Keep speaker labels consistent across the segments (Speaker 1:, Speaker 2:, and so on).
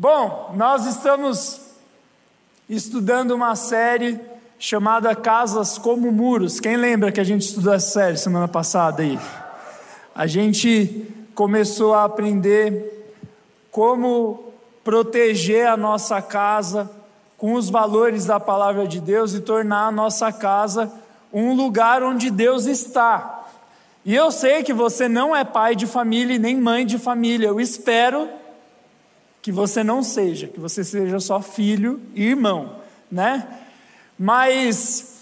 Speaker 1: Bom, nós estamos estudando uma série chamada Casas como Muros. Quem lembra que a gente estudou essa série semana passada aí? A gente começou a aprender como proteger a nossa casa com os valores da palavra de Deus e tornar a nossa casa um lugar onde Deus está. E eu sei que você não é pai de família e nem mãe de família. Eu espero que você não seja, que você seja só filho e irmão, né? Mas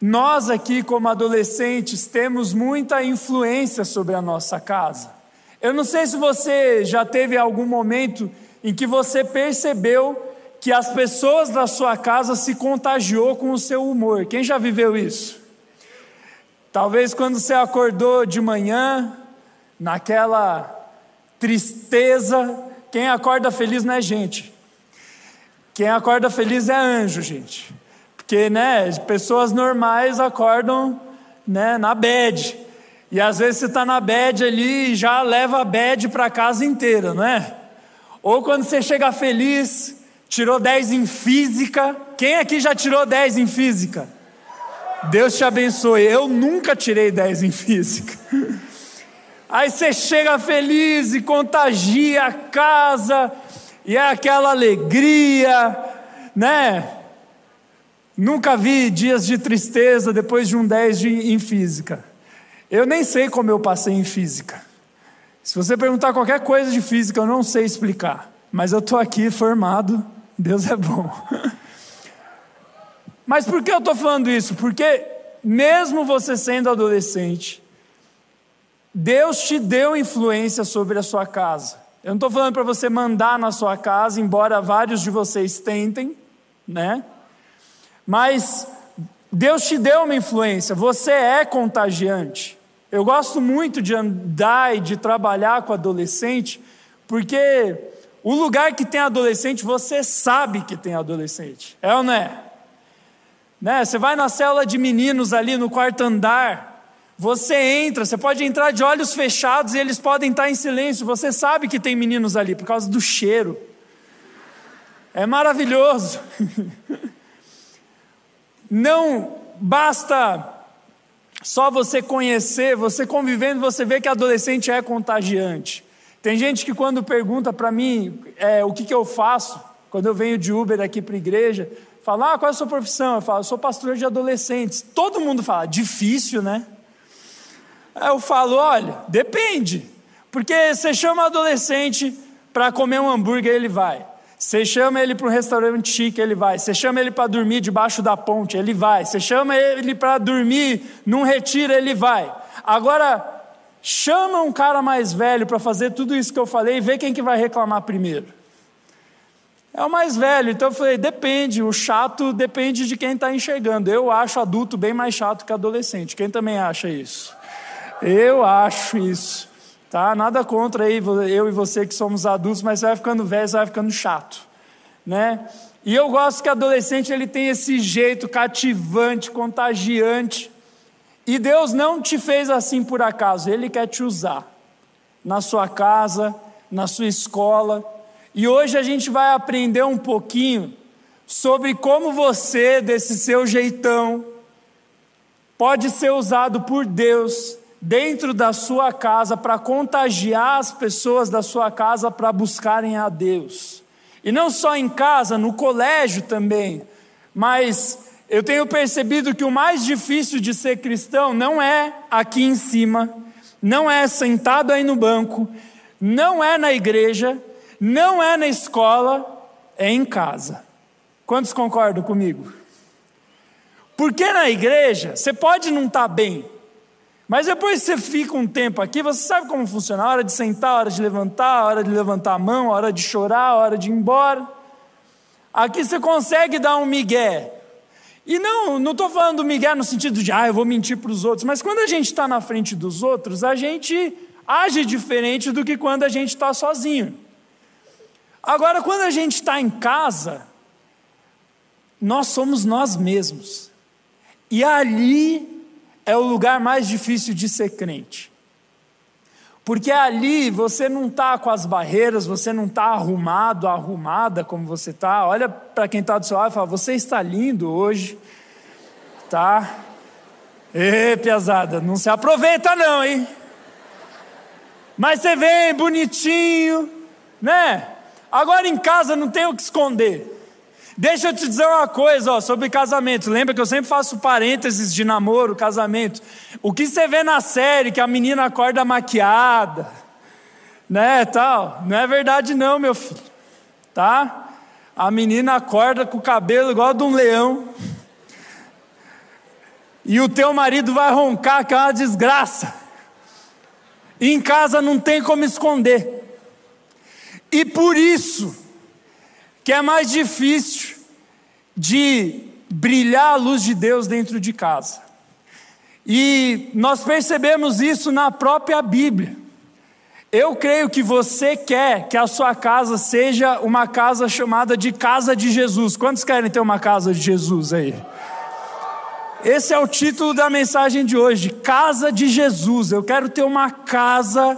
Speaker 1: nós aqui como adolescentes temos muita influência sobre a nossa casa. Eu não sei se você já teve algum momento em que você percebeu que as pessoas da sua casa se contagiou com o seu humor. Quem já viveu isso? Talvez quando você acordou de manhã, naquela tristeza, quem acorda feliz não é gente. Quem acorda feliz é anjo, gente. Porque, né, pessoas normais acordam, né, na bed. E às vezes você está na bed ali e já leva a bed para a casa inteira, não é? Ou quando você chega feliz, tirou 10 em física. Quem aqui já tirou 10 em física? Deus te abençoe. Eu nunca tirei 10 em física. Aí você chega feliz e contagia a casa, e é aquela alegria, né? Nunca vi dias de tristeza depois de um 10 de, em física. Eu nem sei como eu passei em física. Se você perguntar qualquer coisa de física, eu não sei explicar. Mas eu estou aqui formado, Deus é bom. Mas por que eu estou falando isso? Porque, mesmo você sendo adolescente, Deus te deu influência sobre a sua casa. Eu não estou falando para você mandar na sua casa, embora vários de vocês tentem, né? Mas Deus te deu uma influência, você é contagiante. Eu gosto muito de andar e de trabalhar com adolescente, porque o lugar que tem adolescente, você sabe que tem adolescente, é ou não é? Né? Você vai na cela de meninos ali no quarto andar, você entra, você pode entrar de olhos fechados e eles podem estar em silêncio, você sabe que tem meninos ali por causa do cheiro. É maravilhoso. Não basta só você conhecer, você convivendo, você vê que adolescente é contagiante. Tem gente que quando pergunta para mim é, o que, que eu faço, quando eu venho de Uber aqui para a igreja, Fala, ah, qual é a sua profissão? Eu falo, eu sou pastor de adolescentes. Todo mundo fala, difícil, né? Eu falo, olha, depende. Porque você chama adolescente para comer um hambúrguer, ele vai. Você chama ele para um restaurante chique, ele vai. Você chama ele para dormir debaixo da ponte, ele vai. Você chama ele para dormir num retiro, ele vai. Agora, chama um cara mais velho para fazer tudo isso que eu falei e vê quem que vai reclamar primeiro. É o mais velho, então eu falei, depende, o chato depende de quem está enxergando. Eu acho adulto bem mais chato que adolescente. Quem também acha isso? Eu acho isso. Tá? Nada contra aí, eu e você que somos adultos, mas vai ficando velho, vai ficando chato. Né? E eu gosto que adolescente ele tem esse jeito cativante, contagiante. E Deus não te fez assim por acaso, Ele quer te usar na sua casa, na sua escola e hoje a gente vai aprender um pouquinho sobre como você, desse seu jeitão, pode ser usado por Deus dentro da sua casa para contagiar as pessoas da sua casa para buscarem a Deus. E não só em casa, no colégio também. Mas eu tenho percebido que o mais difícil de ser cristão não é aqui em cima, não é sentado aí no banco, não é na igreja, não é na escola, é em casa. Quantos concordam comigo? Porque na igreja você pode não estar tá bem, mas depois você fica um tempo aqui, você sabe como funciona: a hora de sentar, a hora de levantar, a hora de levantar a mão, a hora de chorar, a hora de ir embora. Aqui você consegue dar um migué. E não, não estou falando migué no sentido de, ah, eu vou mentir para os outros, mas quando a gente está na frente dos outros, a gente age diferente do que quando a gente está sozinho. Agora, quando a gente está em casa, nós somos nós mesmos. E ali é o lugar mais difícil de ser crente. Porque ali você não está com as barreiras, você não está arrumado, arrumada como você está. Olha para quem está do seu lado e fala: Você está lindo hoje, tá? Ê, piazada, não se aproveita não, hein? Mas você vem bonitinho, né? Agora em casa não tem o que esconder. Deixa eu te dizer uma coisa ó, sobre casamento. Lembra que eu sempre faço parênteses de namoro, casamento. O que você vê na série que a menina acorda maquiada, né, tal, não é verdade não, meu filho. Tá? A menina acorda com o cabelo igual de um leão. E o teu marido vai roncar que é uma desgraça. E em casa não tem como esconder. E por isso que é mais difícil de brilhar a luz de Deus dentro de casa. E nós percebemos isso na própria Bíblia. Eu creio que você quer que a sua casa seja uma casa chamada de casa de Jesus. Quantos querem ter uma casa de Jesus aí? Esse é o título da mensagem de hoje, Casa de Jesus. Eu quero ter uma casa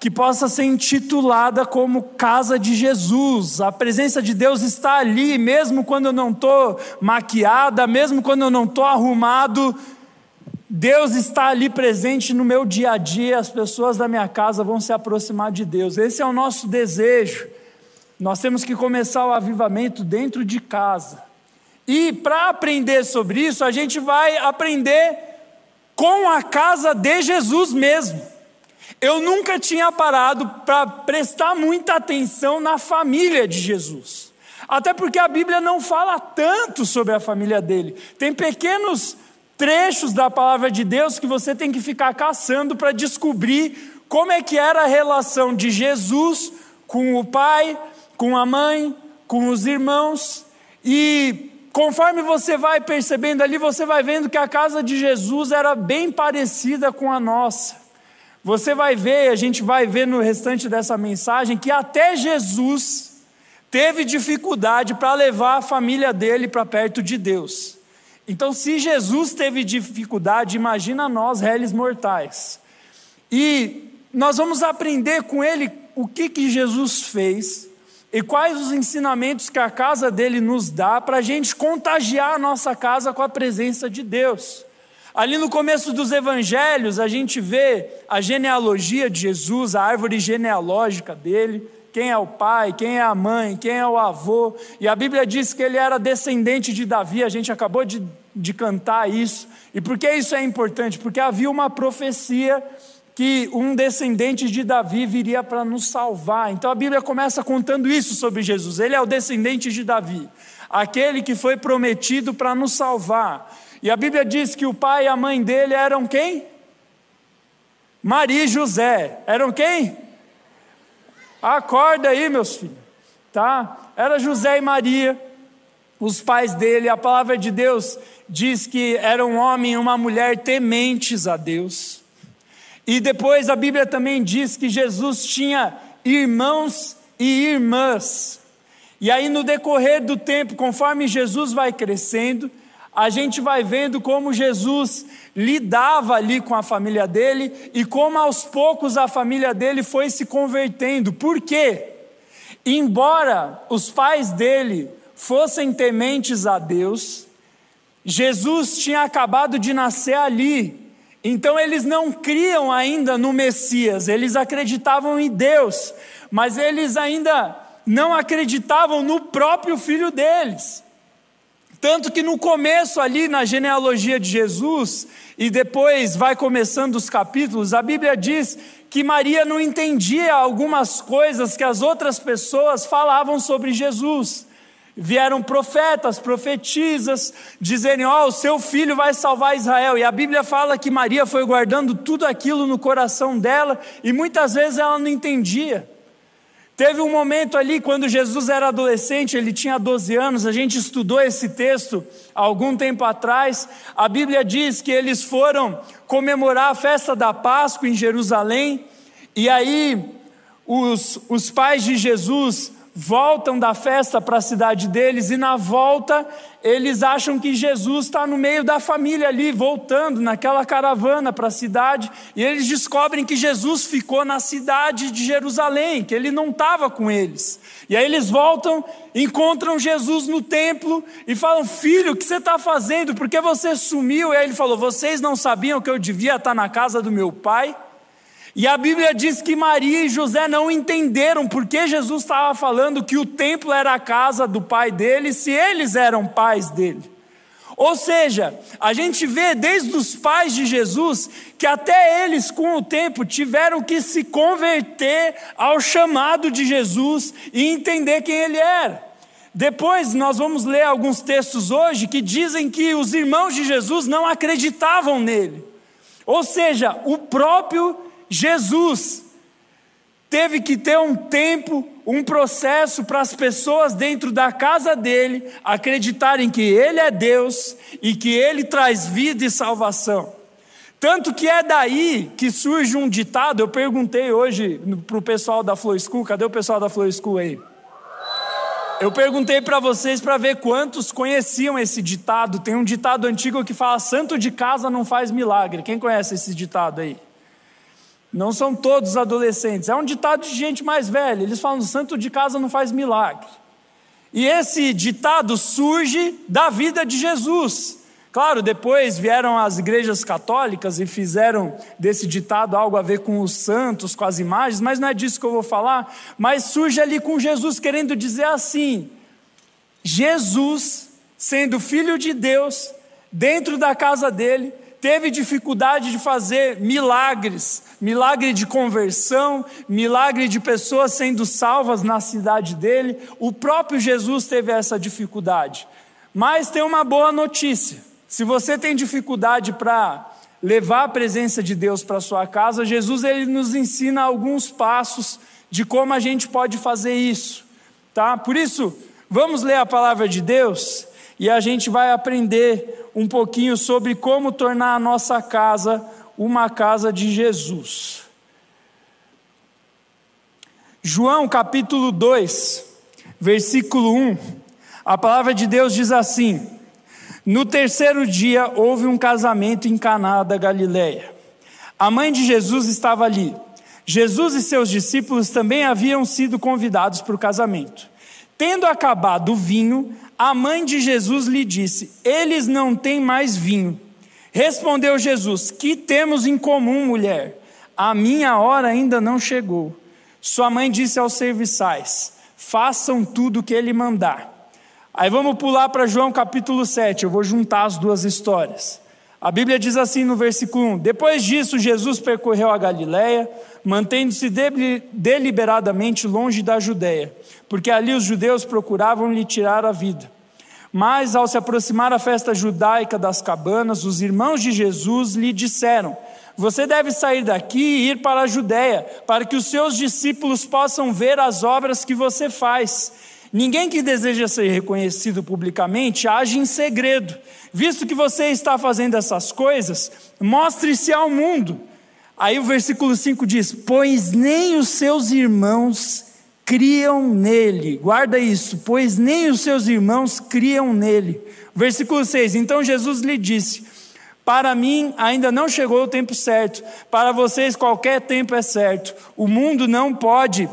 Speaker 1: que possa ser intitulada como Casa de Jesus. A presença de Deus está ali, mesmo quando eu não estou maquiada, mesmo quando eu não estou arrumado. Deus está ali presente no meu dia a dia, as pessoas da minha casa vão se aproximar de Deus. Esse é o nosso desejo. Nós temos que começar o avivamento dentro de casa. E para aprender sobre isso, a gente vai aprender com a casa de Jesus mesmo. Eu nunca tinha parado para prestar muita atenção na família de Jesus. Até porque a Bíblia não fala tanto sobre a família dele. Tem pequenos trechos da palavra de Deus que você tem que ficar caçando para descobrir como é que era a relação de Jesus com o pai, com a mãe, com os irmãos. E conforme você vai percebendo ali, você vai vendo que a casa de Jesus era bem parecida com a nossa. Você vai ver, a gente vai ver no restante dessa mensagem, que até Jesus teve dificuldade para levar a família dele para perto de Deus. Então, se Jesus teve dificuldade, imagina nós, réis mortais. E nós vamos aprender com ele o que, que Jesus fez e quais os ensinamentos que a casa dele nos dá para a gente contagiar a nossa casa com a presença de Deus. Ali no começo dos evangelhos, a gente vê a genealogia de Jesus, a árvore genealógica dele, quem é o pai, quem é a mãe, quem é o avô, e a Bíblia diz que ele era descendente de Davi, a gente acabou de, de cantar isso. E por que isso é importante? Porque havia uma profecia que um descendente de Davi viria para nos salvar. Então a Bíblia começa contando isso sobre Jesus. Ele é o descendente de Davi, aquele que foi prometido para nos salvar. E a Bíblia diz que o pai e a mãe dele eram quem? Maria e José. Eram quem? Acorda aí, meus filhos. Tá? Era José e Maria, os pais dele. A palavra de Deus diz que era um homem e uma mulher tementes a Deus. E depois a Bíblia também diz que Jesus tinha irmãos e irmãs. E aí, no decorrer do tempo, conforme Jesus vai crescendo, a gente vai vendo como Jesus lidava ali com a família dele e como aos poucos a família dele foi se convertendo. Por quê? Embora os pais dele fossem tementes a Deus, Jesus tinha acabado de nascer ali. Então eles não criam ainda no Messias, eles acreditavam em Deus, mas eles ainda não acreditavam no próprio filho deles. Tanto que no começo, ali na genealogia de Jesus, e depois vai começando os capítulos, a Bíblia diz que Maria não entendia algumas coisas que as outras pessoas falavam sobre Jesus. Vieram profetas, profetisas, dizendo: Ó, oh, o seu filho vai salvar Israel. E a Bíblia fala que Maria foi guardando tudo aquilo no coração dela, e muitas vezes ela não entendia. Teve um momento ali, quando Jesus era adolescente, ele tinha 12 anos, a gente estudou esse texto algum tempo atrás. A Bíblia diz que eles foram comemorar a festa da Páscoa em Jerusalém, e aí os, os pais de Jesus voltam da festa para a cidade deles e na volta eles acham que Jesus está no meio da família ali, voltando naquela caravana para a cidade, e eles descobrem que Jesus ficou na cidade de Jerusalém, que ele não estava com eles. E aí eles voltam, encontram Jesus no templo e falam: Filho, o que você está fazendo? Por que você sumiu? E aí ele falou: Vocês não sabiam que eu devia estar na casa do meu pai? E a Bíblia diz que Maria e José não entenderam porque Jesus estava falando que o templo era a casa do pai dele, se eles eram pais dele. Ou seja, a gente vê desde os pais de Jesus que até eles, com o tempo, tiveram que se converter ao chamado de Jesus e entender quem ele era. Depois nós vamos ler alguns textos hoje que dizem que os irmãos de Jesus não acreditavam nele. Ou seja, o próprio Jesus teve que ter um tempo, um processo para as pessoas dentro da casa dele acreditarem que ele é Deus e que ele traz vida e salvação. Tanto que é daí que surge um ditado. Eu perguntei hoje para o pessoal da Flow School, cadê o pessoal da Flow School aí? Eu perguntei para vocês para ver quantos conheciam esse ditado. Tem um ditado antigo que fala: Santo de casa não faz milagre. Quem conhece esse ditado aí? Não são todos adolescentes. É um ditado de gente mais velha. Eles falam: santo de casa não faz milagre. E esse ditado surge da vida de Jesus. Claro, depois vieram as igrejas católicas e fizeram desse ditado algo a ver com os santos, com as imagens, mas não é disso que eu vou falar. Mas surge ali com Jesus querendo dizer assim: Jesus, sendo filho de Deus, dentro da casa dele, teve dificuldade de fazer milagres, milagre de conversão, milagre de pessoas sendo salvas na cidade dele. O próprio Jesus teve essa dificuldade. Mas tem uma boa notícia: se você tem dificuldade para levar a presença de Deus para sua casa, Jesus ele nos ensina alguns passos de como a gente pode fazer isso, tá? Por isso, vamos ler a palavra de Deus e a gente vai aprender um pouquinho sobre como tornar a nossa casa uma casa de Jesus. João capítulo 2, versículo 1, a palavra de Deus diz assim: No terceiro dia houve um casamento em Caná da Galileia. A mãe de Jesus estava ali. Jesus e seus discípulos também haviam sido convidados para o casamento. Tendo acabado o vinho, a mãe de Jesus lhe disse: Eles não têm mais vinho. Respondeu Jesus: Que temos em comum, mulher? A minha hora ainda não chegou. Sua mãe disse aos serviçais: Façam tudo o que ele mandar. Aí vamos pular para João capítulo 7, eu vou juntar as duas histórias. A Bíblia diz assim no versículo 1: Depois disso, Jesus percorreu a Galiléia, mantendo-se deliberadamente longe da Judéia porque ali os judeus procuravam lhe tirar a vida. Mas, ao se aproximar a festa judaica das cabanas, os irmãos de Jesus lhe disseram: Você deve sair daqui e ir para a Judéia, para que os seus discípulos possam ver as obras que você faz. Ninguém que deseja ser reconhecido publicamente age em segredo. Visto que você está fazendo essas coisas, mostre-se ao mundo. Aí o versículo 5 diz: Pois nem os seus irmãos criam nele. Guarda isso, pois nem os seus irmãos criam nele. Versículo 6: Então Jesus lhe disse: Para mim ainda não chegou o tempo certo, para vocês qualquer tempo é certo. O mundo não pode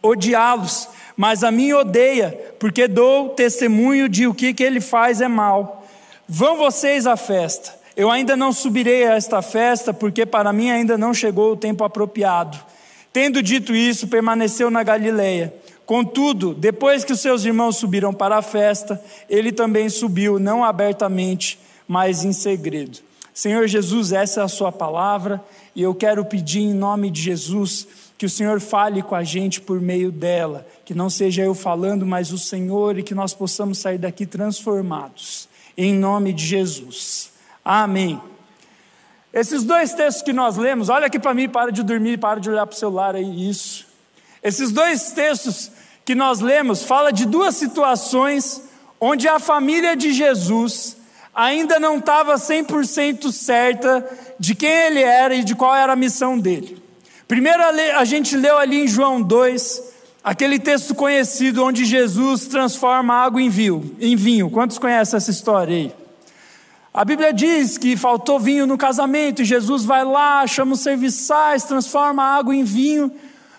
Speaker 1: odiá-los, mas a mim odeia, porque dou testemunho de o que, que ele faz é mal. Vão vocês à festa. Eu ainda não subirei a esta festa, porque para mim ainda não chegou o tempo apropriado. Tendo dito isso, permaneceu na Galileia. Contudo, depois que os seus irmãos subiram para a festa, ele também subiu, não abertamente, mas em segredo. Senhor Jesus, essa é a Sua palavra, e eu quero pedir em nome de Jesus que o Senhor fale com a gente por meio dela, que não seja eu falando, mas o Senhor, e que nós possamos sair daqui transformados, em nome de Jesus. Amém. Esses dois textos que nós lemos, olha aqui para mim, para de dormir, para de olhar para o celular aí, isso. Esses dois textos que nós lemos fala de duas situações onde a família de Jesus ainda não estava 100% certa de quem ele era e de qual era a missão dele. Primeiro a gente leu ali em João 2, Aquele texto conhecido onde Jesus transforma água em vinho. Em vinho. Quantos conhecem essa história aí? A Bíblia diz que faltou vinho no casamento, e Jesus vai lá, chama os serviçais, transforma a água em vinho,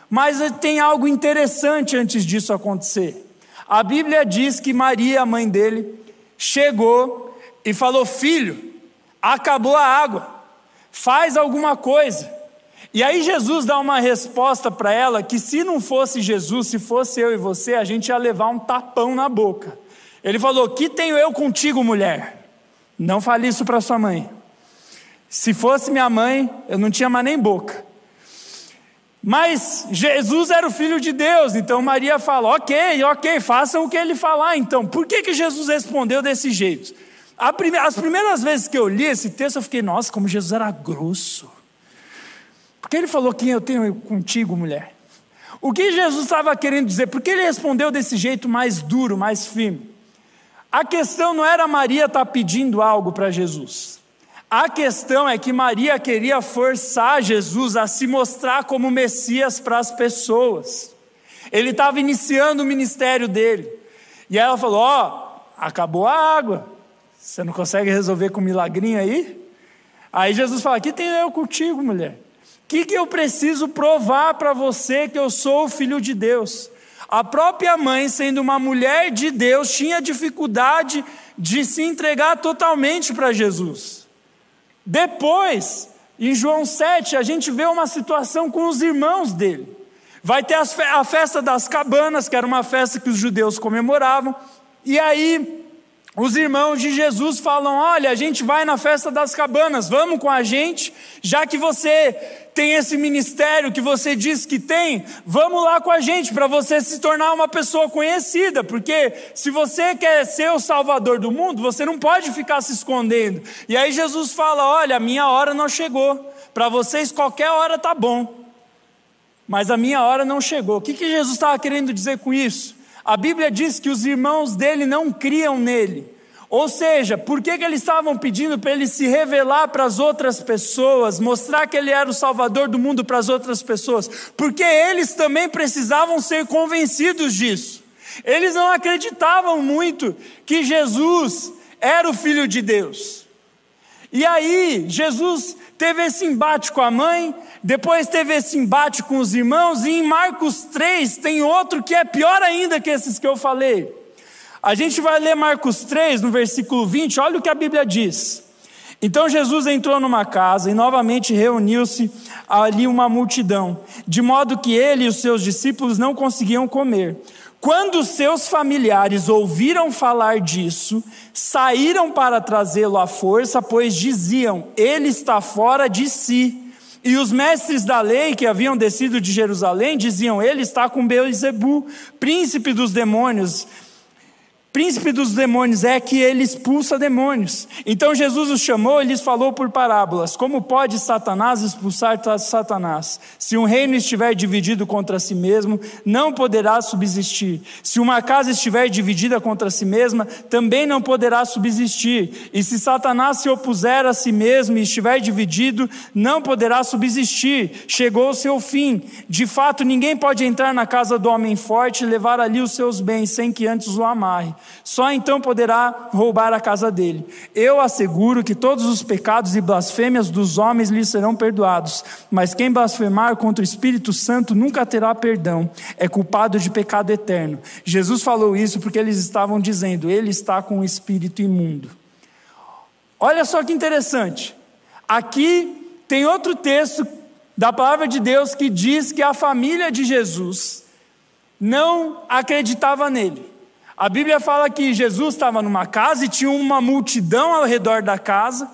Speaker 1: mas tem algo interessante antes disso acontecer. A Bíblia diz que Maria, a mãe dele, chegou e falou: Filho, acabou a água, faz alguma coisa. E aí Jesus dá uma resposta para ela que se não fosse Jesus, se fosse eu e você, a gente ia levar um tapão na boca. Ele falou: "Que tenho eu contigo, mulher?" Não fale isso para sua mãe. Se fosse minha mãe, eu não tinha mais nem boca. Mas Jesus era o filho de Deus, então Maria fala: ok, ok, façam o que ele falar. Então, por que, que Jesus respondeu desse jeito? As primeiras vezes que eu li esse texto, eu fiquei: nossa, como Jesus era grosso. Porque ele falou: Quem eu tenho contigo, mulher? O que Jesus estava querendo dizer? Porque ele respondeu desse jeito mais duro, mais firme. A questão não era Maria estar tá pedindo algo para Jesus. A questão é que Maria queria forçar Jesus a se mostrar como Messias para as pessoas. Ele estava iniciando o ministério dele. E ela falou: Ó, oh, acabou a água. Você não consegue resolver com um milagrinho aí? Aí Jesus fala: Aqui tem eu contigo, mulher. O que, que eu preciso provar para você que eu sou o filho de Deus? A própria mãe, sendo uma mulher de Deus, tinha dificuldade de se entregar totalmente para Jesus. Depois, em João 7, a gente vê uma situação com os irmãos dele. Vai ter a festa das cabanas, que era uma festa que os judeus comemoravam, e aí os irmãos de Jesus falam: Olha, a gente vai na festa das cabanas, vamos com a gente, já que você tem esse ministério que você diz que tem, vamos lá com a gente para você se tornar uma pessoa conhecida, porque se você quer ser o salvador do mundo, você não pode ficar se escondendo. E aí Jesus fala: Olha, a minha hora não chegou, para vocês qualquer hora tá bom, mas a minha hora não chegou. O que, que Jesus estava querendo dizer com isso? A Bíblia diz que os irmãos dele não criam nele. Ou seja, por que, que eles estavam pedindo para ele se revelar para as outras pessoas, mostrar que ele era o salvador do mundo para as outras pessoas? Porque eles também precisavam ser convencidos disso. Eles não acreditavam muito que Jesus era o Filho de Deus. E aí, Jesus teve esse embate com a mãe, depois teve esse embate com os irmãos, e em Marcos 3 tem outro que é pior ainda que esses que eu falei. A gente vai ler Marcos 3, no versículo 20, olha o que a Bíblia diz. Então Jesus entrou numa casa e novamente reuniu-se ali uma multidão, de modo que ele e os seus discípulos não conseguiam comer. Quando seus familiares ouviram falar disso, saíram para trazê-lo à força, pois diziam: Ele está fora de si. E os mestres da lei que haviam descido de Jerusalém diziam: Ele está com Beuzebu, príncipe dos demônios príncipe dos demônios é que ele expulsa demônios. Então Jesus os chamou e lhes falou por parábolas: Como pode Satanás expulsar Satanás? Se um reino estiver dividido contra si mesmo, não poderá subsistir. Se uma casa estiver dividida contra si mesma, também não poderá subsistir. E se Satanás se opuser a si mesmo e estiver dividido, não poderá subsistir. Chegou o seu fim. De fato, ninguém pode entrar na casa do homem forte e levar ali os seus bens sem que antes o amarre só então poderá roubar a casa dele. Eu asseguro que todos os pecados e blasfêmias dos homens lhe serão perdoados, mas quem blasfemar contra o Espírito Santo nunca terá perdão, é culpado de pecado eterno. Jesus falou isso porque eles estavam dizendo: ele está com o espírito imundo. Olha só que interessante. Aqui tem outro texto da palavra de Deus que diz que a família de Jesus não acreditava nele. A Bíblia fala que Jesus estava numa casa e tinha uma multidão ao redor da casa,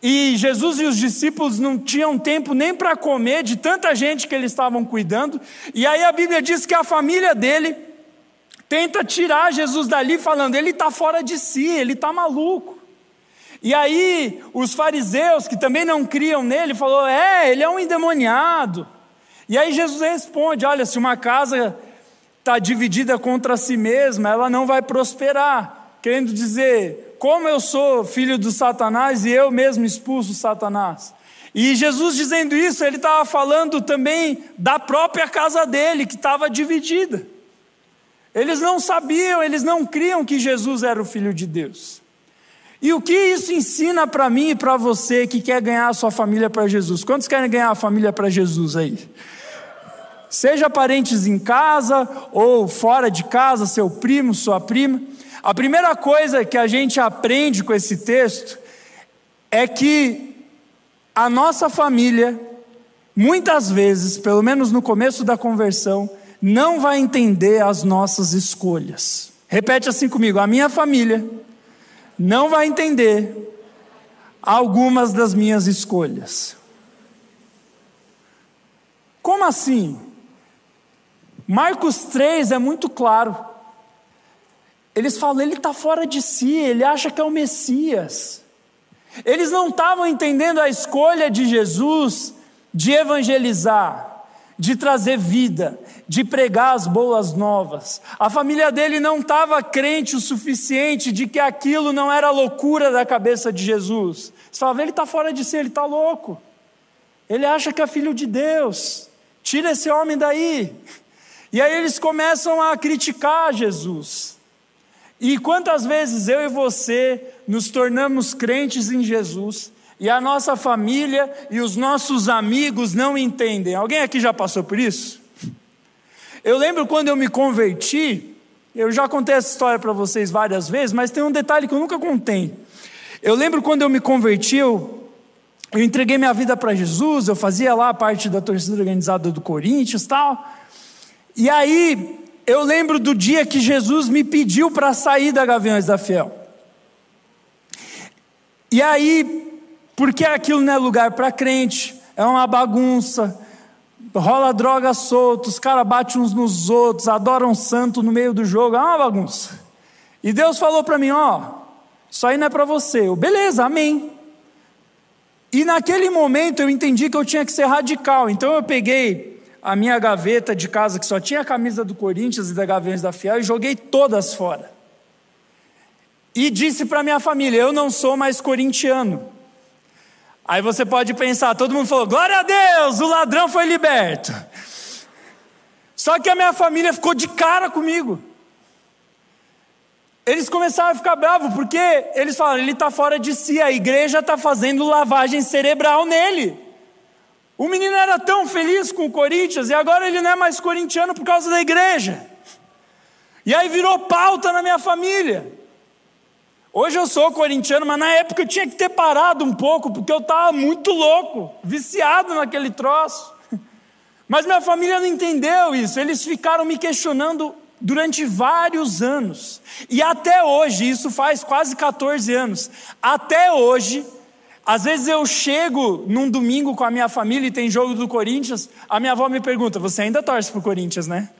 Speaker 1: e Jesus e os discípulos não tinham tempo nem para comer de tanta gente que eles estavam cuidando, e aí a Bíblia diz que a família dele tenta tirar Jesus dali, falando: ele está fora de si, ele está maluco. E aí os fariseus, que também não criam nele, falou: é, ele é um endemoniado. E aí Jesus responde: olha, se uma casa está dividida contra si mesma, ela não vai prosperar. Querendo dizer, como eu sou filho do Satanás e eu mesmo expulso Satanás. E Jesus dizendo isso, ele estava falando também da própria casa dele, que estava dividida. Eles não sabiam, eles não criam que Jesus era o Filho de Deus. E o que isso ensina para mim e para você que quer ganhar a sua família para Jesus? Quantos querem ganhar a família para Jesus aí? Seja parentes em casa ou fora de casa, seu primo, sua prima. A primeira coisa que a gente aprende com esse texto é que a nossa família, muitas vezes, pelo menos no começo da conversão, não vai entender as nossas escolhas. Repete assim comigo: a minha família não vai entender algumas das minhas escolhas. Como assim? Marcos 3 é muito claro. Eles falam, ele está fora de si, ele acha que é o Messias. Eles não estavam entendendo a escolha de Jesus de evangelizar, de trazer vida, de pregar as boas novas. A família dele não estava crente o suficiente de que aquilo não era loucura da cabeça de Jesus. Eles falavam, ele está fora de si, ele está louco. Ele acha que é filho de Deus. Tira esse homem daí. E aí eles começam a criticar Jesus. E quantas vezes eu e você nos tornamos crentes em Jesus e a nossa família e os nossos amigos não entendem? Alguém aqui já passou por isso? Eu lembro quando eu me converti, eu já contei essa história para vocês várias vezes, mas tem um detalhe que eu nunca contei. Eu lembro quando eu me converti, eu, eu entreguei minha vida para Jesus, eu fazia lá parte da torcida organizada do Corinthians tal. E aí eu lembro do dia que Jesus me pediu para sair da Gaviões da Fiel. E aí, porque aquilo não é lugar para crente, é uma bagunça, rola droga solta, os caras batem uns nos outros, adoram santo no meio do jogo, é uma bagunça. E Deus falou para mim: ó, isso aí não é para você. Eu, beleza, amém. E naquele momento eu entendi que eu tinha que ser radical, então eu peguei a minha gaveta de casa, que só tinha a camisa do Corinthians e da Gaviões da Fiel, e joguei todas fora. E disse para minha família: Eu não sou mais corintiano. Aí você pode pensar: todo mundo falou, glória a Deus, o ladrão foi liberto. Só que a minha família ficou de cara comigo. Eles começaram a ficar bravos, porque eles falaram: ele está fora de si, a igreja está fazendo lavagem cerebral nele. O menino era tão feliz com o Corinthians e agora ele não é mais corintiano por causa da igreja. E aí virou pauta na minha família. Hoje eu sou corintiano, mas na época eu tinha que ter parado um pouco, porque eu estava muito louco, viciado naquele troço. Mas minha família não entendeu isso, eles ficaram me questionando durante vários anos. E até hoje, isso faz quase 14 anos, até hoje, às vezes eu chego num domingo com a minha família e tem jogo do Corinthians, a minha avó me pergunta: Você ainda torce para o Corinthians, né?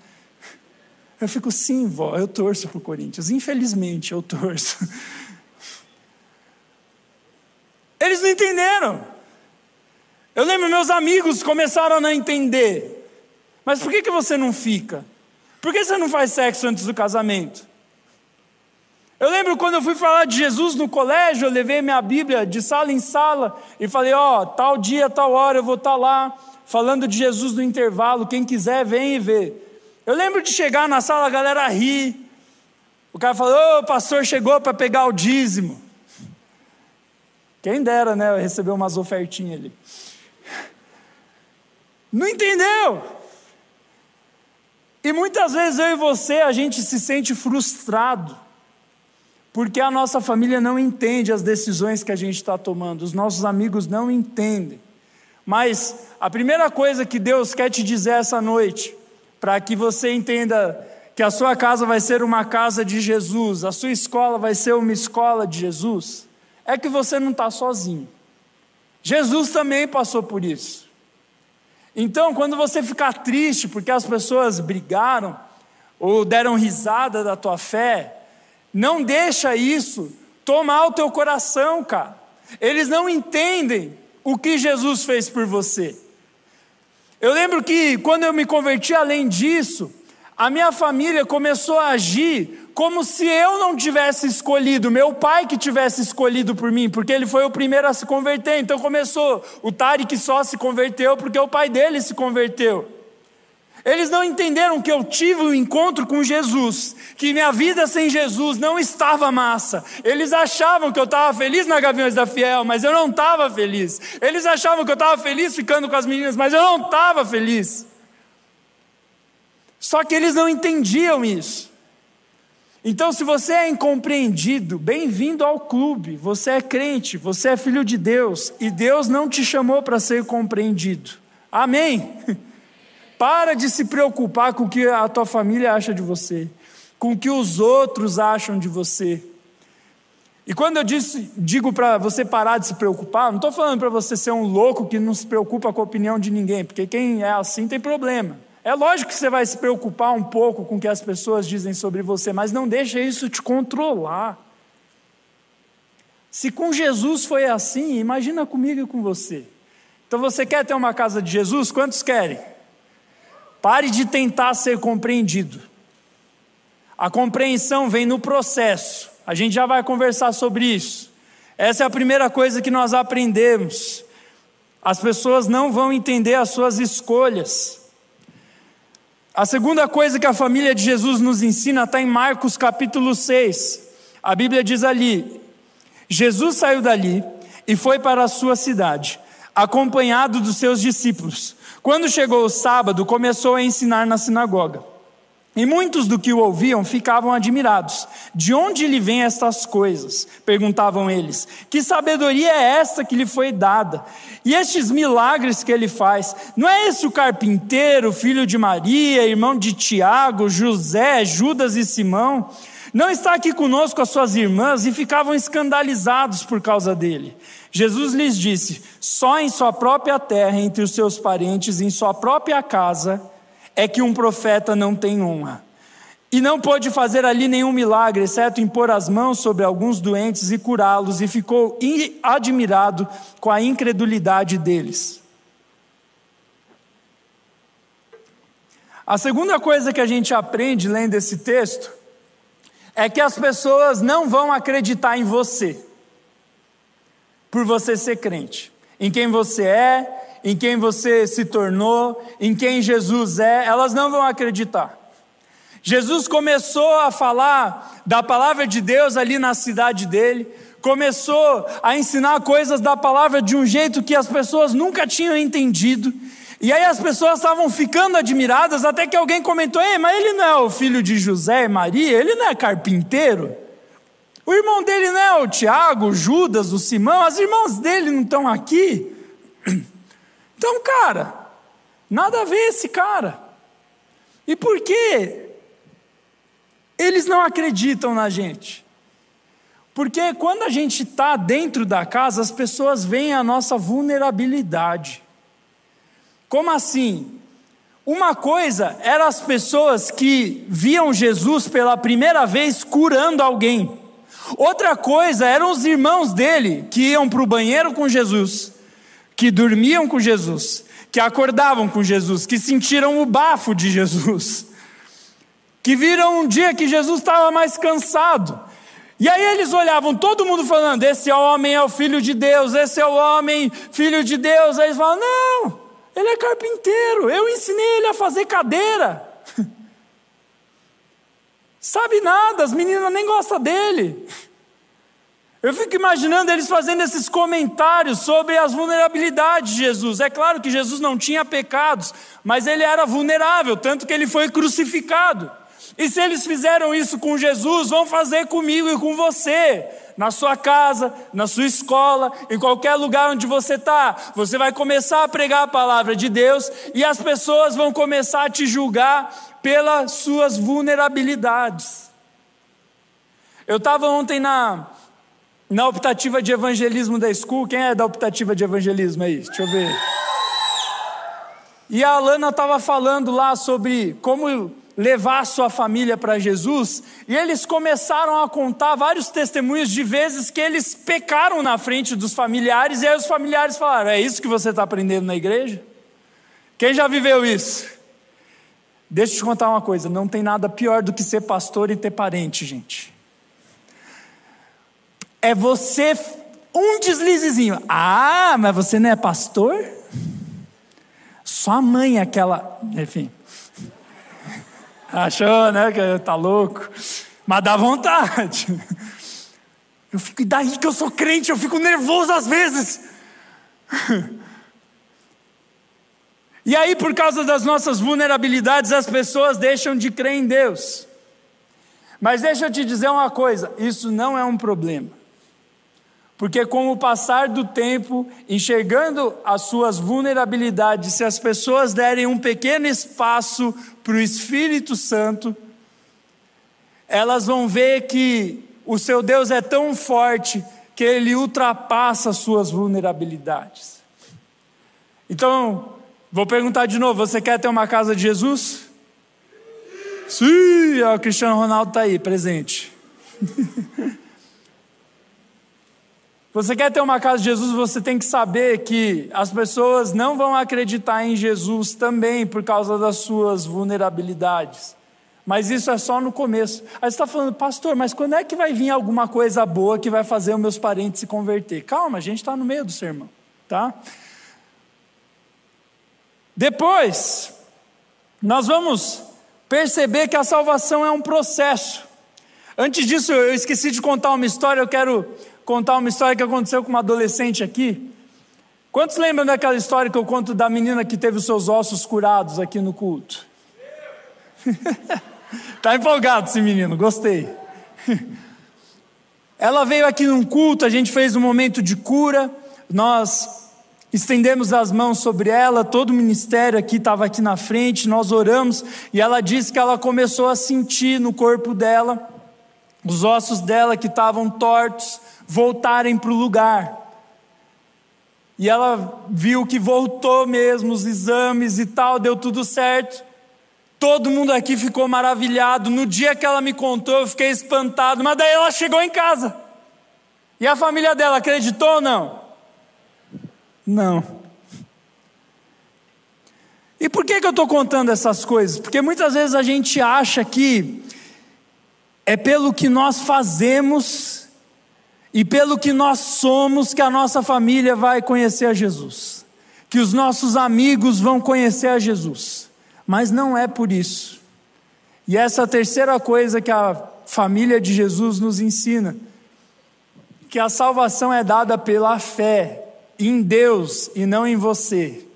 Speaker 1: Eu fico, sim, vó, eu torço para o Corinthians. Infelizmente, eu torço. Eles não entenderam. Eu lembro, meus amigos começaram a não entender. Mas por que, que você não fica? Por que você não faz sexo antes do casamento? Eu lembro quando eu fui falar de Jesus no colégio, eu levei minha Bíblia de sala em sala e falei: Ó, oh, tal dia, tal hora eu vou estar tá lá falando de Jesus no intervalo. Quem quiser, vem e vê. Eu lembro de chegar na sala, a galera ri. O cara falou: Ô, oh, pastor chegou para pegar o dízimo. Quem dera, né? Receber umas ofertinhas ali. Não entendeu? E muitas vezes eu e você, a gente se sente frustrado porque a nossa família não entende as decisões que a gente está tomando, os nossos amigos não entendem. Mas a primeira coisa que Deus quer te dizer essa noite, para que você entenda que a sua casa vai ser uma casa de Jesus, a sua escola vai ser uma escola de Jesus, é que você não está sozinho. Jesus também passou por isso. Então, quando você ficar triste porque as pessoas brigaram ou deram risada da tua fé, não deixa isso tomar o teu coração, cara. Eles não entendem o que Jesus fez por você. Eu lembro que quando eu me converti, além disso, a minha família começou a agir como se eu não tivesse escolhido, meu pai que tivesse escolhido por mim, porque ele foi o primeiro a se converter. Então começou, o Tarek só se converteu porque o pai dele se converteu. Eles não entenderam que eu tive um encontro com Jesus, que minha vida sem Jesus não estava massa. Eles achavam que eu estava feliz na Gaviões da Fiel, mas eu não estava feliz. Eles achavam que eu estava feliz ficando com as meninas, mas eu não estava feliz. Só que eles não entendiam isso. Então, se você é incompreendido, bem-vindo ao clube. Você é crente, você é filho de Deus e Deus não te chamou para ser compreendido. Amém? Para de se preocupar com o que a tua família acha de você, com o que os outros acham de você. E quando eu disse, digo para você parar de se preocupar, não estou falando para você ser um louco que não se preocupa com a opinião de ninguém, porque quem é assim tem problema. É lógico que você vai se preocupar um pouco com o que as pessoas dizem sobre você, mas não deixa isso te controlar. Se com Jesus foi assim, imagina comigo e com você. Então você quer ter uma casa de Jesus? Quantos querem? Pare de tentar ser compreendido. A compreensão vem no processo. A gente já vai conversar sobre isso. Essa é a primeira coisa que nós aprendemos. As pessoas não vão entender as suas escolhas. A segunda coisa que a família de Jesus nos ensina está em Marcos capítulo 6. A Bíblia diz ali: Jesus saiu dali e foi para a sua cidade, acompanhado dos seus discípulos. Quando chegou o sábado, começou a ensinar na sinagoga. E muitos do que o ouviam ficavam admirados. De onde lhe vêm estas coisas? Perguntavam eles. Que sabedoria é esta que lhe foi dada? E estes milagres que ele faz? Não é esse o carpinteiro, filho de Maria, irmão de Tiago, José, Judas e Simão? Não está aqui conosco as suas irmãs? E ficavam escandalizados por causa dele. Jesus lhes disse: Só em sua própria terra, entre os seus parentes, em sua própria casa, é que um profeta não tem honra. E não pôde fazer ali nenhum milagre, exceto impor as mãos sobre alguns doentes e curá-los, e ficou admirado com a incredulidade deles. A segunda coisa que a gente aprende lendo esse texto é que as pessoas não vão acreditar em você, por você ser crente, em quem você é, em quem você se tornou, em quem Jesus é, elas não vão acreditar. Jesus começou a falar da palavra de Deus ali na cidade dele, começou a ensinar coisas da palavra de um jeito que as pessoas nunca tinham entendido. E aí as pessoas estavam ficando admiradas, até que alguém comentou: Ei, mas ele não é o filho de José e Maria? Ele não é carpinteiro? O irmão dele não é o Tiago, o Judas, o Simão? As irmãs dele não estão aqui? Então, cara, nada a ver esse cara. E por que eles não acreditam na gente? Porque quando a gente está dentro da casa, as pessoas veem a nossa vulnerabilidade. Como assim? Uma coisa era as pessoas que viam Jesus pela primeira vez curando alguém. Outra coisa eram os irmãos dele que iam para o banheiro com Jesus que dormiam com Jesus, que acordavam com Jesus, que sentiram o bafo de Jesus, que viram um dia que Jesus estava mais cansado. E aí eles olhavam, todo mundo falando: esse homem é o filho de Deus, esse é o homem, filho de Deus. Aí eles falam: não, ele é carpinteiro, eu ensinei ele a fazer cadeira. Sabe nada, as meninas nem gostam dele. Eu fico imaginando eles fazendo esses comentários sobre as vulnerabilidades de Jesus. É claro que Jesus não tinha pecados, mas ele era vulnerável, tanto que ele foi crucificado. E se eles fizeram isso com Jesus, vão fazer comigo e com você. Na sua casa, na sua escola, em qualquer lugar onde você está, você vai começar a pregar a palavra de Deus e as pessoas vão começar a te julgar pelas suas vulnerabilidades. Eu estava ontem na, na optativa de evangelismo da School, quem é da optativa de evangelismo aí? Deixa eu ver. E a Alana estava falando lá sobre como levar a sua família para Jesus, e eles começaram a contar vários testemunhos de vezes que eles pecaram na frente dos familiares, e aí os familiares falaram: É isso que você está aprendendo na igreja? Quem já viveu isso? Deixa eu te contar uma coisa: não tem nada pior do que ser pastor e ter parente, gente. É você, um deslizezinho. Ah, mas você não é pastor? Sua mãe, é aquela. Enfim. Achou, né? Que tá louco. Mas dá vontade. Eu fico, e daí que eu sou crente, eu fico nervoso às vezes. E aí, por causa das nossas vulnerabilidades, as pessoas deixam de crer em Deus. Mas deixa eu te dizer uma coisa: isso não é um problema. Porque, com o passar do tempo, enxergando as suas vulnerabilidades, se as pessoas derem um pequeno espaço para o Espírito Santo, elas vão ver que o seu Deus é tão forte que ele ultrapassa as suas vulnerabilidades. Então, vou perguntar de novo: você quer ter uma casa de Jesus? Sim, o Cristiano Ronaldo está aí, presente. Você quer ter uma casa de Jesus, você tem que saber que as pessoas não vão acreditar em Jesus também por causa das suas vulnerabilidades. Mas isso é só no começo. Aí você está falando, pastor, mas quando é que vai vir alguma coisa boa que vai fazer os meus parentes se converter? Calma, a gente está no meio do sermão, tá? Depois, nós vamos perceber que a salvação é um processo. Antes disso, eu esqueci de contar uma história, eu quero contar uma história que aconteceu com uma adolescente aqui. Quantos lembram daquela história que eu conto da menina que teve os seus ossos curados aqui no culto? Está empolgado esse menino, gostei. Ela veio aqui num culto, a gente fez um momento de cura, nós estendemos as mãos sobre ela, todo o ministério aqui estava aqui na frente, nós oramos e ela disse que ela começou a sentir no corpo dela, os ossos dela que estavam tortos, voltarem para o lugar. E ela viu que voltou mesmo os exames e tal, deu tudo certo. Todo mundo aqui ficou maravilhado. No dia que ela me contou, eu fiquei espantado. Mas daí ela chegou em casa. E a família dela acreditou ou não? Não. E por que, que eu estou contando essas coisas? Porque muitas vezes a gente acha que é pelo que nós fazemos e pelo que nós somos que a nossa família vai conhecer a Jesus, que os nossos amigos vão conhecer a Jesus, mas não é por isso. E essa é terceira coisa que a família de Jesus nos ensina, que a salvação é dada pela fé em Deus e não em você.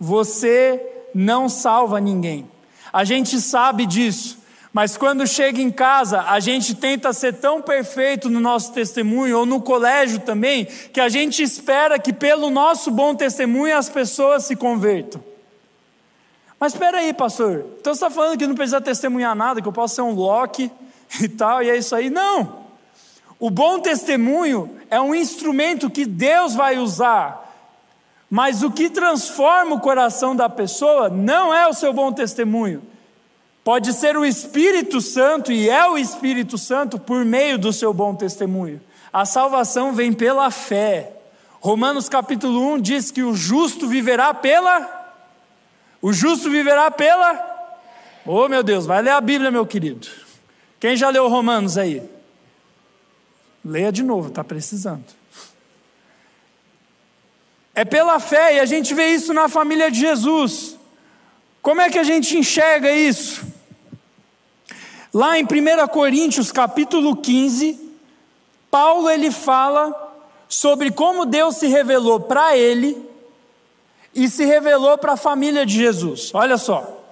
Speaker 1: Você não salva ninguém. A gente sabe disso. Mas quando chega em casa, a gente tenta ser tão perfeito no nosso testemunho, ou no colégio também, que a gente espera que pelo nosso bom testemunho as pessoas se convertam. Mas espera aí, pastor, então você está falando que não precisa testemunhar nada, que eu posso ser um Loki e tal, e é isso aí? Não! O bom testemunho é um instrumento que Deus vai usar, mas o que transforma o coração da pessoa não é o seu bom testemunho, Pode ser o Espírito Santo, e é o Espírito Santo por meio do seu bom testemunho. A salvação vem pela fé. Romanos capítulo 1 diz que o justo viverá pela. O justo viverá pela. Oh meu Deus, vai ler a Bíblia, meu querido. Quem já leu Romanos aí? Leia de novo, está precisando. É pela fé, e a gente vê isso na família de Jesus. Como é que a gente enxerga isso? Lá em 1 Coríntios capítulo 15, Paulo ele fala sobre como Deus se revelou para ele e se revelou para a família de Jesus. Olha só.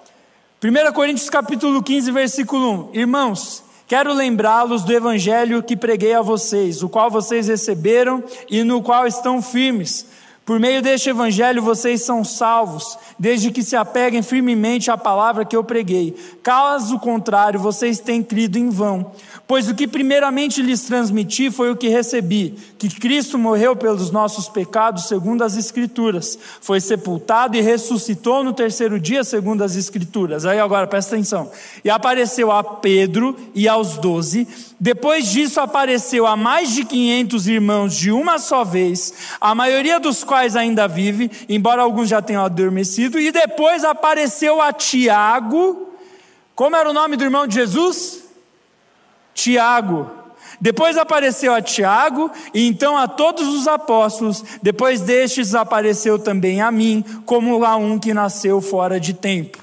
Speaker 1: 1 Coríntios capítulo 15, versículo 1. Irmãos, quero lembrá-los do evangelho que preguei a vocês, o qual vocês receberam e no qual estão firmes por meio deste evangelho vocês são salvos, desde que se apeguem firmemente à palavra que eu preguei. Caso contrário, vocês têm crido em vão. Pois o que primeiramente lhes transmiti foi o que recebi: que Cristo morreu pelos nossos pecados, segundo as Escrituras, foi sepultado e ressuscitou no terceiro dia, segundo as Escrituras. Aí agora presta atenção. E apareceu a Pedro e aos doze. Depois disso, apareceu a mais de quinhentos irmãos de uma só vez, a maioria dos quais quais ainda vive, embora alguns já tenham adormecido, e depois apareceu a Tiago. Como era o nome do irmão de Jesus? Tiago. Depois apareceu a Tiago e então a todos os apóstolos. Depois destes apareceu também a mim, como a um que nasceu fora de tempo.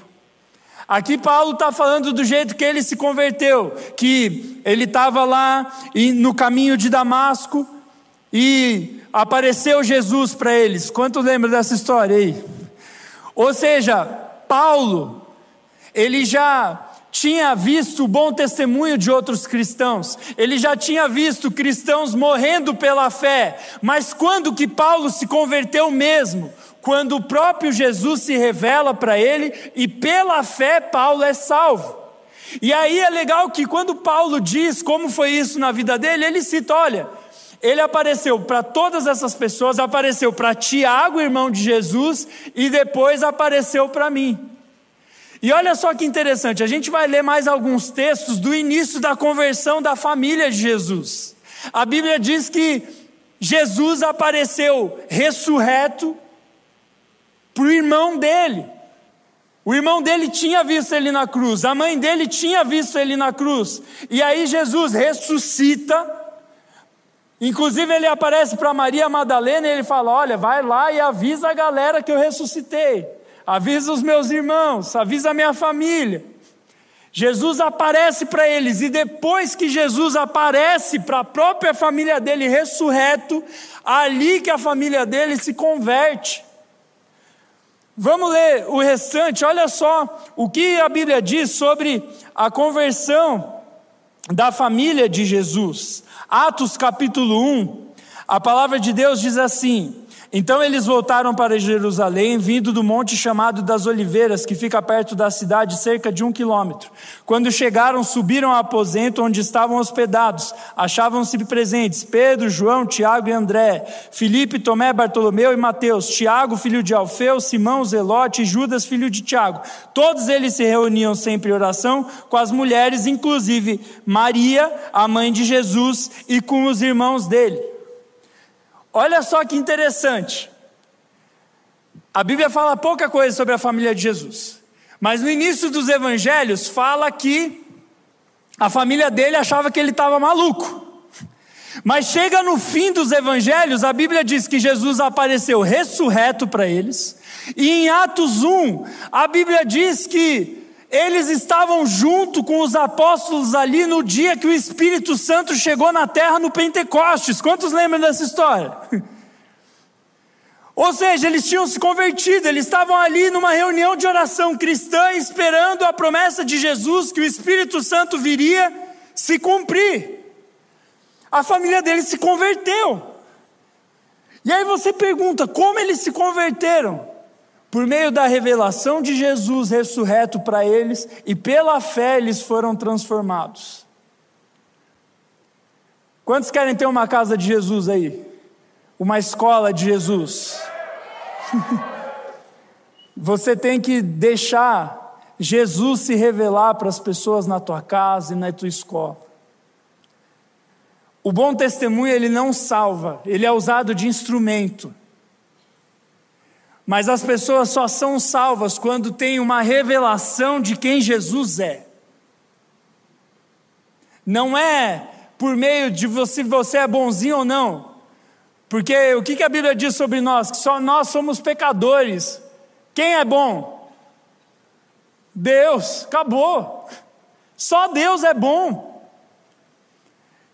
Speaker 1: Aqui Paulo está falando do jeito que ele se converteu, que ele estava lá no caminho de Damasco e apareceu Jesus para eles. Quanto lembra dessa história aí? Ou seja, Paulo, ele já tinha visto o bom testemunho de outros cristãos, ele já tinha visto cristãos morrendo pela fé, mas quando que Paulo se converteu mesmo? Quando o próprio Jesus se revela para ele e pela fé Paulo é salvo. E aí é legal que quando Paulo diz como foi isso na vida dele, ele cita: olha, ele apareceu para todas essas pessoas, apareceu para Tiago, irmão de Jesus, e depois apareceu para mim. E olha só que interessante, a gente vai ler mais alguns textos do início da conversão da família de Jesus. A Bíblia diz que Jesus apareceu ressurreto para o irmão dele. O irmão dele tinha visto ele na cruz, a mãe dele tinha visto ele na cruz. E aí Jesus ressuscita. Inclusive ele aparece para Maria Madalena e ele fala: "Olha, vai lá e avisa a galera que eu ressuscitei" avisa os meus irmãos, avisa a minha família. Jesus aparece para eles, e depois que Jesus aparece para a própria família dele ressurreto, ali que a família dele se converte. Vamos ler o restante, olha só o que a Bíblia diz sobre a conversão da família de Jesus. Atos capítulo 1, a palavra de Deus diz assim: então eles voltaram para Jerusalém, vindo do monte chamado das Oliveiras, que fica perto da cidade, cerca de um quilômetro. Quando chegaram, subiram ao aposento onde estavam hospedados. Achavam-se presentes Pedro, João, Tiago e André, Filipe, Tomé, Bartolomeu e Mateus, Tiago, filho de Alfeu, Simão, Zelote e Judas, filho de Tiago. Todos eles se reuniam sempre em oração com as mulheres, inclusive Maria, a mãe de Jesus, e com os irmãos dele. Olha só que interessante. A Bíblia fala pouca coisa sobre a família de Jesus, mas no início dos evangelhos fala que a família dele achava que ele estava maluco. Mas chega no fim dos evangelhos, a Bíblia diz que Jesus apareceu ressurreto para eles, e em Atos 1, a Bíblia diz que eles estavam junto com os apóstolos ali no dia que o Espírito Santo chegou na terra no Pentecostes. Quantos lembram dessa história? Ou seja, eles tinham se convertido, eles estavam ali numa reunião de oração cristã, esperando a promessa de Jesus que o Espírito Santo viria se cumprir. A família deles se converteu. E aí você pergunta: como eles se converteram? Por meio da revelação de Jesus ressurreto para eles e pela fé eles foram transformados. Quantos querem ter uma casa de Jesus aí? Uma escola de Jesus? Você tem que deixar Jesus se revelar para as pessoas na tua casa e na tua escola. O bom testemunho ele não salva, ele é usado de instrumento. Mas as pessoas só são salvas quando tem uma revelação de quem Jesus é. Não é por meio de se você é bonzinho ou não. Porque o que a Bíblia diz sobre nós? Que só nós somos pecadores. Quem é bom? Deus, acabou. Só Deus é bom.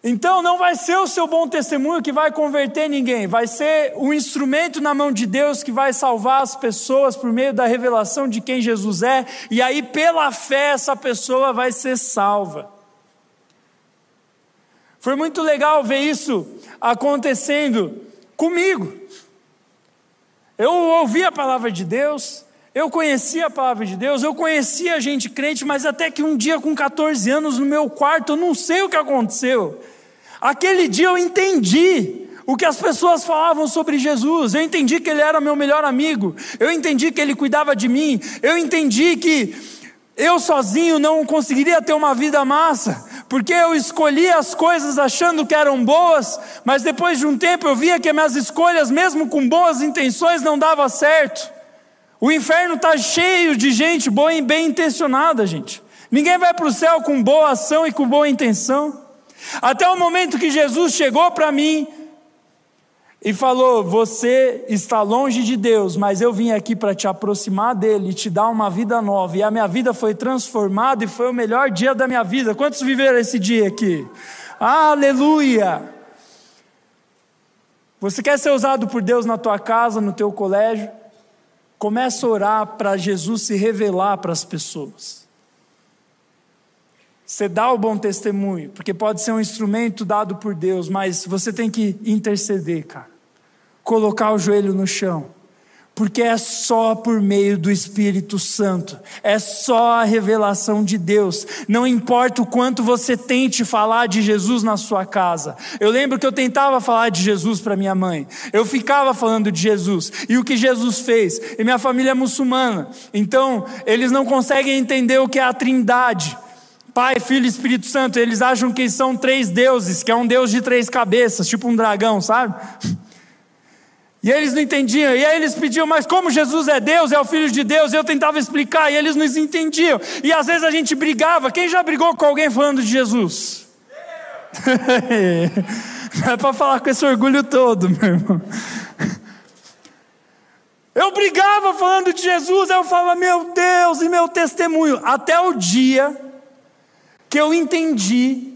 Speaker 1: Então não vai ser o seu bom testemunho que vai converter ninguém, vai ser o instrumento na mão de Deus que vai salvar as pessoas por meio da revelação de quem Jesus é, e aí pela fé essa pessoa vai ser salva. Foi muito legal ver isso acontecendo comigo. Eu ouvi a palavra de Deus, eu conhecia a palavra de Deus, eu conhecia gente crente, mas até que um dia com 14 anos no meu quarto, eu não sei o que aconteceu. Aquele dia eu entendi o que as pessoas falavam sobre Jesus, eu entendi que ele era meu melhor amigo, eu entendi que ele cuidava de mim, eu entendi que eu sozinho não conseguiria ter uma vida massa, porque eu escolhi as coisas achando que eram boas, mas depois de um tempo eu via que minhas escolhas, mesmo com boas intenções, não davam certo. O inferno está cheio de gente boa e bem intencionada, gente. Ninguém vai para o céu com boa ação e com boa intenção. Até o momento que Jesus chegou para mim e falou: Você está longe de Deus, mas eu vim aqui para te aproximar dele e te dar uma vida nova. E a minha vida foi transformada e foi o melhor dia da minha vida. Quantos viveram esse dia aqui? Aleluia! Você quer ser usado por Deus na tua casa, no teu colégio? Começa a orar para Jesus se revelar para as pessoas. Você dá o bom testemunho, porque pode ser um instrumento dado por Deus, mas você tem que interceder, cara. Colocar o joelho no chão. Porque é só por meio do Espírito Santo, é só a revelação de Deus. Não importa o quanto você tente falar de Jesus na sua casa. Eu lembro que eu tentava falar de Jesus para minha mãe, eu ficava falando de Jesus e o que Jesus fez. E minha família é muçulmana, então eles não conseguem entender o que é a Trindade. Pai, Filho e Espírito Santo, eles acham que são três deuses, que é um Deus de três cabeças, tipo um dragão, sabe? E eles não entendiam, e aí eles pediam, mas como Jesus é Deus, é o Filho de Deus, eu tentava explicar, e eles não entendiam, e às vezes a gente brigava. Quem já brigou com alguém falando de Jesus? é para falar com esse orgulho todo, meu irmão. Eu brigava falando de Jesus, eu falava, meu Deus, e meu testemunho, até o dia que eu entendi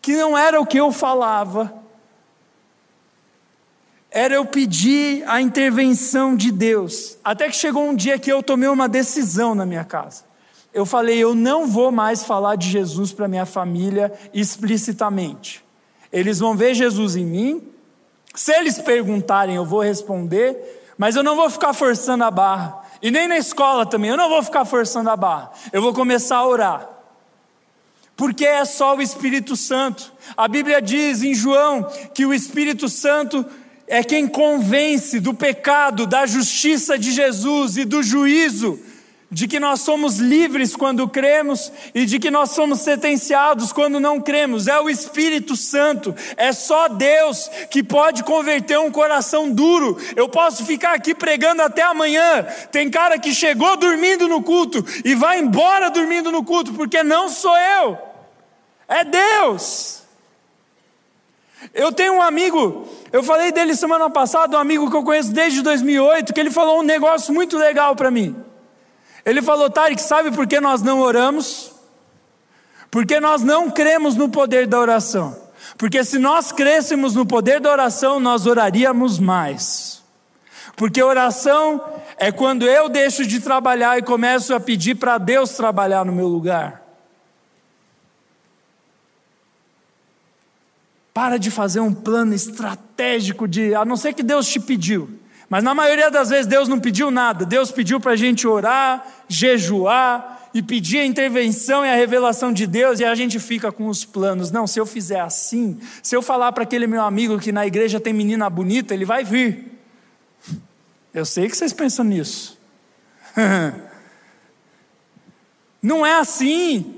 Speaker 1: que não era o que eu falava, era eu pedir a intervenção de Deus. Até que chegou um dia que eu tomei uma decisão na minha casa. Eu falei, eu não vou mais falar de Jesus para minha família explicitamente. Eles vão ver Jesus em mim. Se eles perguntarem, eu vou responder, mas eu não vou ficar forçando a barra. E nem na escola também, eu não vou ficar forçando a barra. Eu vou começar a orar porque é só o Espírito Santo. A Bíblia diz em João que o Espírito Santo é quem convence do pecado, da justiça de Jesus e do juízo, de que nós somos livres quando cremos e de que nós somos sentenciados quando não cremos. É o Espírito Santo, é só Deus que pode converter um coração duro. Eu posso ficar aqui pregando até amanhã. Tem cara que chegou dormindo no culto e vai embora dormindo no culto, porque não sou eu. É Deus. Eu tenho um amigo, eu falei dele semana passada, um amigo que eu conheço desde 2008, que ele falou um negócio muito legal para mim. Ele falou, Tarek, sabe por que nós não oramos? Porque nós não cremos no poder da oração. Porque se nós crêssemos no poder da oração, nós oraríamos mais. Porque oração é quando eu deixo de trabalhar e começo a pedir para Deus trabalhar no meu lugar. Para de fazer um plano estratégico de, a não ser que Deus te pediu. Mas na maioria das vezes Deus não pediu nada. Deus pediu para a gente orar, jejuar e pedir a intervenção e a revelação de Deus e a gente fica com os planos. Não, se eu fizer assim, se eu falar para aquele meu amigo que na igreja tem menina bonita, ele vai vir. Eu sei que vocês pensam nisso. Não é assim.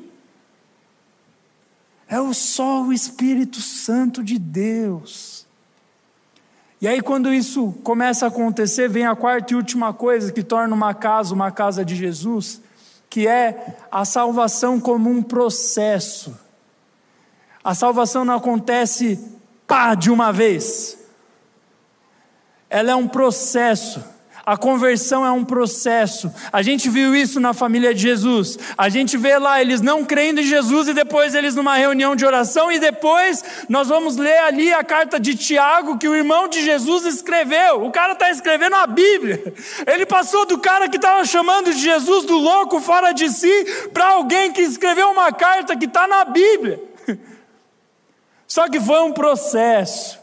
Speaker 1: É o só o Espírito Santo de Deus. E aí, quando isso começa a acontecer, vem a quarta e última coisa que torna uma casa uma casa de Jesus, que é a salvação como um processo. A salvação não acontece pá de uma vez. Ela é um processo. A conversão é um processo. A gente viu isso na família de Jesus. A gente vê lá eles não crendo em Jesus e depois eles numa reunião de oração e depois nós vamos ler ali a carta de Tiago que o irmão de Jesus escreveu. O cara está escrevendo a Bíblia. Ele passou do cara que estava chamando de Jesus do louco fora de si para alguém que escreveu uma carta que está na Bíblia. Só que foi um processo.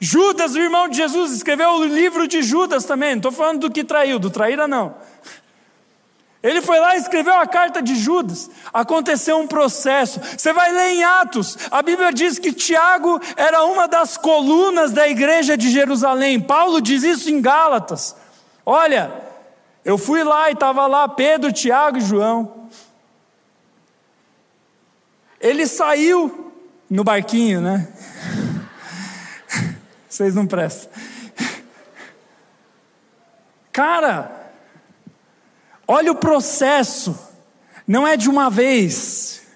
Speaker 1: Judas, o irmão de Jesus, escreveu o livro de Judas também. Não estou falando do que traiu, do traíra não. Ele foi lá e escreveu a carta de Judas. Aconteceu um processo. Você vai ler em Atos. A Bíblia diz que Tiago era uma das colunas da igreja de Jerusalém. Paulo diz isso em Gálatas. Olha, eu fui lá e estava lá Pedro, Tiago e João. Ele saiu no barquinho, né? Vocês não prestam. Cara, olha o processo, não é de uma vez,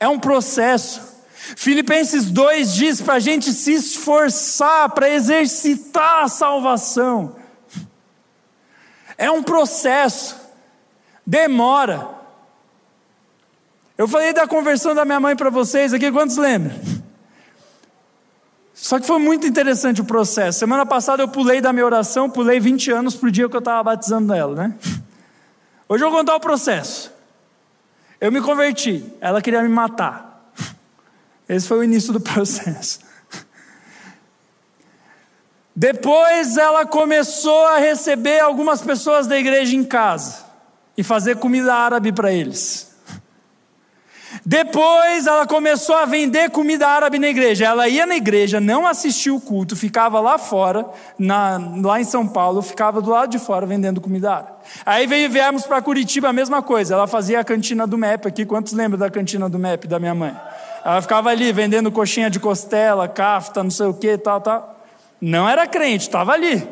Speaker 1: é um processo. Filipenses 2 diz para a gente se esforçar para exercitar a salvação. É um processo, demora. Eu falei da conversão da minha mãe para vocês aqui, quantos lembram? Só que foi muito interessante o processo. Semana passada eu pulei da minha oração, pulei 20 anos para o dia que eu estava batizando ela, né? Hoje eu vou contar o processo. Eu me converti, ela queria me matar. Esse foi o início do processo. Depois ela começou a receber algumas pessoas da igreja em casa e fazer comida árabe para eles. Depois ela começou a vender comida árabe na igreja. Ela ia na igreja, não assistia o culto, ficava lá fora, na, lá em São Paulo, ficava do lado de fora vendendo comida árabe. Aí veio, viemos para Curitiba, a mesma coisa. Ela fazia a cantina do MEP aqui. Quantos lembram da cantina do MEP da minha mãe? Ela ficava ali vendendo coxinha de costela, cafta, não sei o que, tal, tal. Não era crente, estava ali.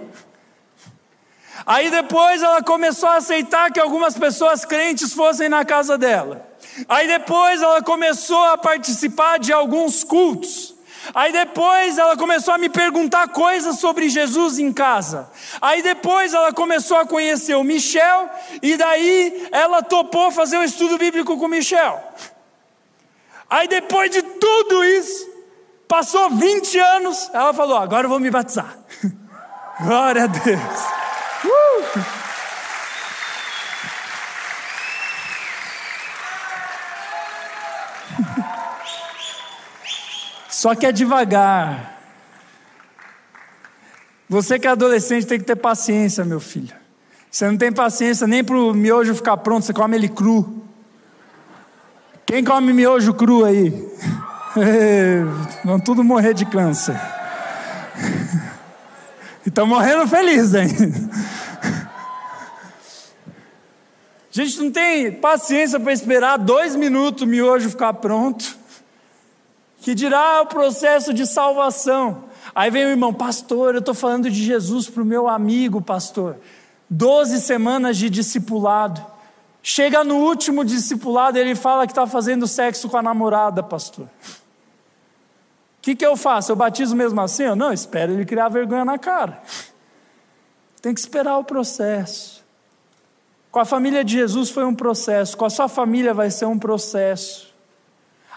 Speaker 1: Aí depois ela começou a aceitar que algumas pessoas crentes fossem na casa dela. Aí depois ela começou a participar de alguns cultos. Aí depois ela começou a me perguntar coisas sobre Jesus em casa. Aí depois ela começou a conhecer o Michel e daí ela topou fazer o um estudo bíblico com o Michel. Aí depois de tudo isso, passou 20 anos, ela falou: "Agora eu vou me batizar". Glória a Deus. Uh! Só que é devagar. Você que é adolescente tem que ter paciência, meu filho. Você não tem paciência nem para o miojo ficar pronto, você come ele cru. Quem come miojo cru aí? Vão tudo morrer de câncer. Estão morrendo felizes ainda. A gente não tem paciência para esperar dois minutos o miojo ficar pronto que dirá o processo de salvação. Aí vem o irmão, pastor, eu estou falando de Jesus para o meu amigo, pastor. Doze semanas de discipulado. Chega no último discipulado, ele fala que está fazendo sexo com a namorada, pastor. O que, que eu faço? Eu batizo mesmo assim? Eu não, espero ele criar vergonha na cara. Tem que esperar o processo. Com a família de Jesus foi um processo, com a sua família vai ser um processo.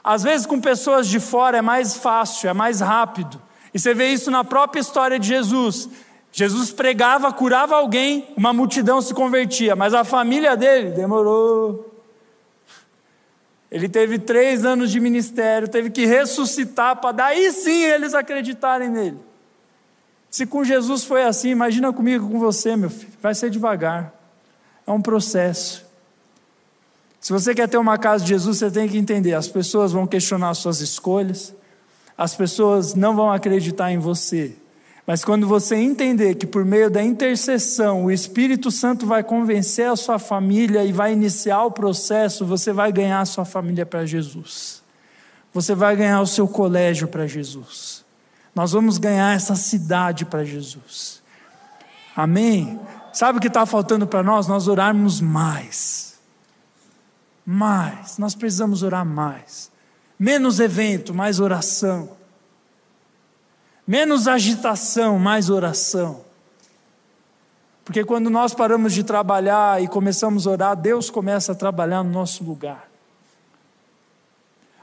Speaker 1: Às vezes, com pessoas de fora é mais fácil, é mais rápido. E você vê isso na própria história de Jesus. Jesus pregava, curava alguém, uma multidão se convertia, mas a família dele demorou. Ele teve três anos de ministério, teve que ressuscitar para daí sim eles acreditarem nele. Se com Jesus foi assim, imagina comigo, com você, meu filho. Vai ser devagar. É um processo. Se você quer ter uma casa de Jesus, você tem que entender: as pessoas vão questionar suas escolhas, as pessoas não vão acreditar em você. Mas quando você entender que por meio da intercessão o Espírito Santo vai convencer a sua família e vai iniciar o processo, você vai ganhar a sua família para Jesus. Você vai ganhar o seu colégio para Jesus. Nós vamos ganhar essa cidade para Jesus. Amém? Sabe o que está faltando para nós? Nós orarmos mais mais. Nós precisamos orar mais. Menos evento, mais oração. Menos agitação, mais oração. Porque quando nós paramos de trabalhar e começamos a orar, Deus começa a trabalhar no nosso lugar.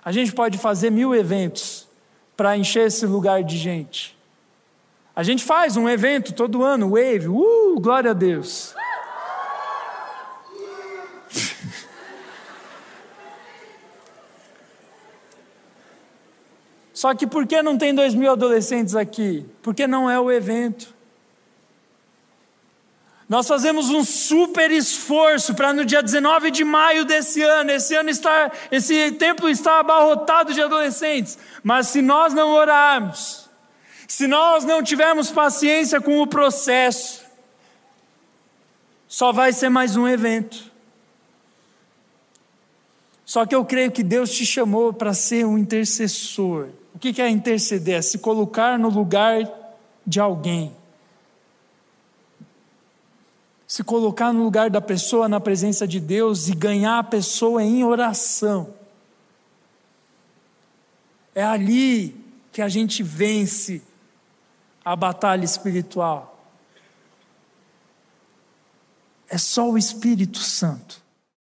Speaker 1: A gente pode fazer mil eventos para encher esse lugar de gente. A gente faz um evento todo ano, Wave, uh, glória a Deus. Só que por que não tem dois mil adolescentes aqui? Porque não é o evento. Nós fazemos um super esforço para no dia 19 de maio desse ano, esse ano está, esse templo está abarrotado de adolescentes. Mas se nós não orarmos, se nós não tivermos paciência com o processo, só vai ser mais um evento. Só que eu creio que Deus te chamou para ser um intercessor. O que é interceder? É se colocar no lugar de alguém. Se colocar no lugar da pessoa na presença de Deus e ganhar a pessoa em oração. É ali que a gente vence a batalha espiritual. É só o Espírito Santo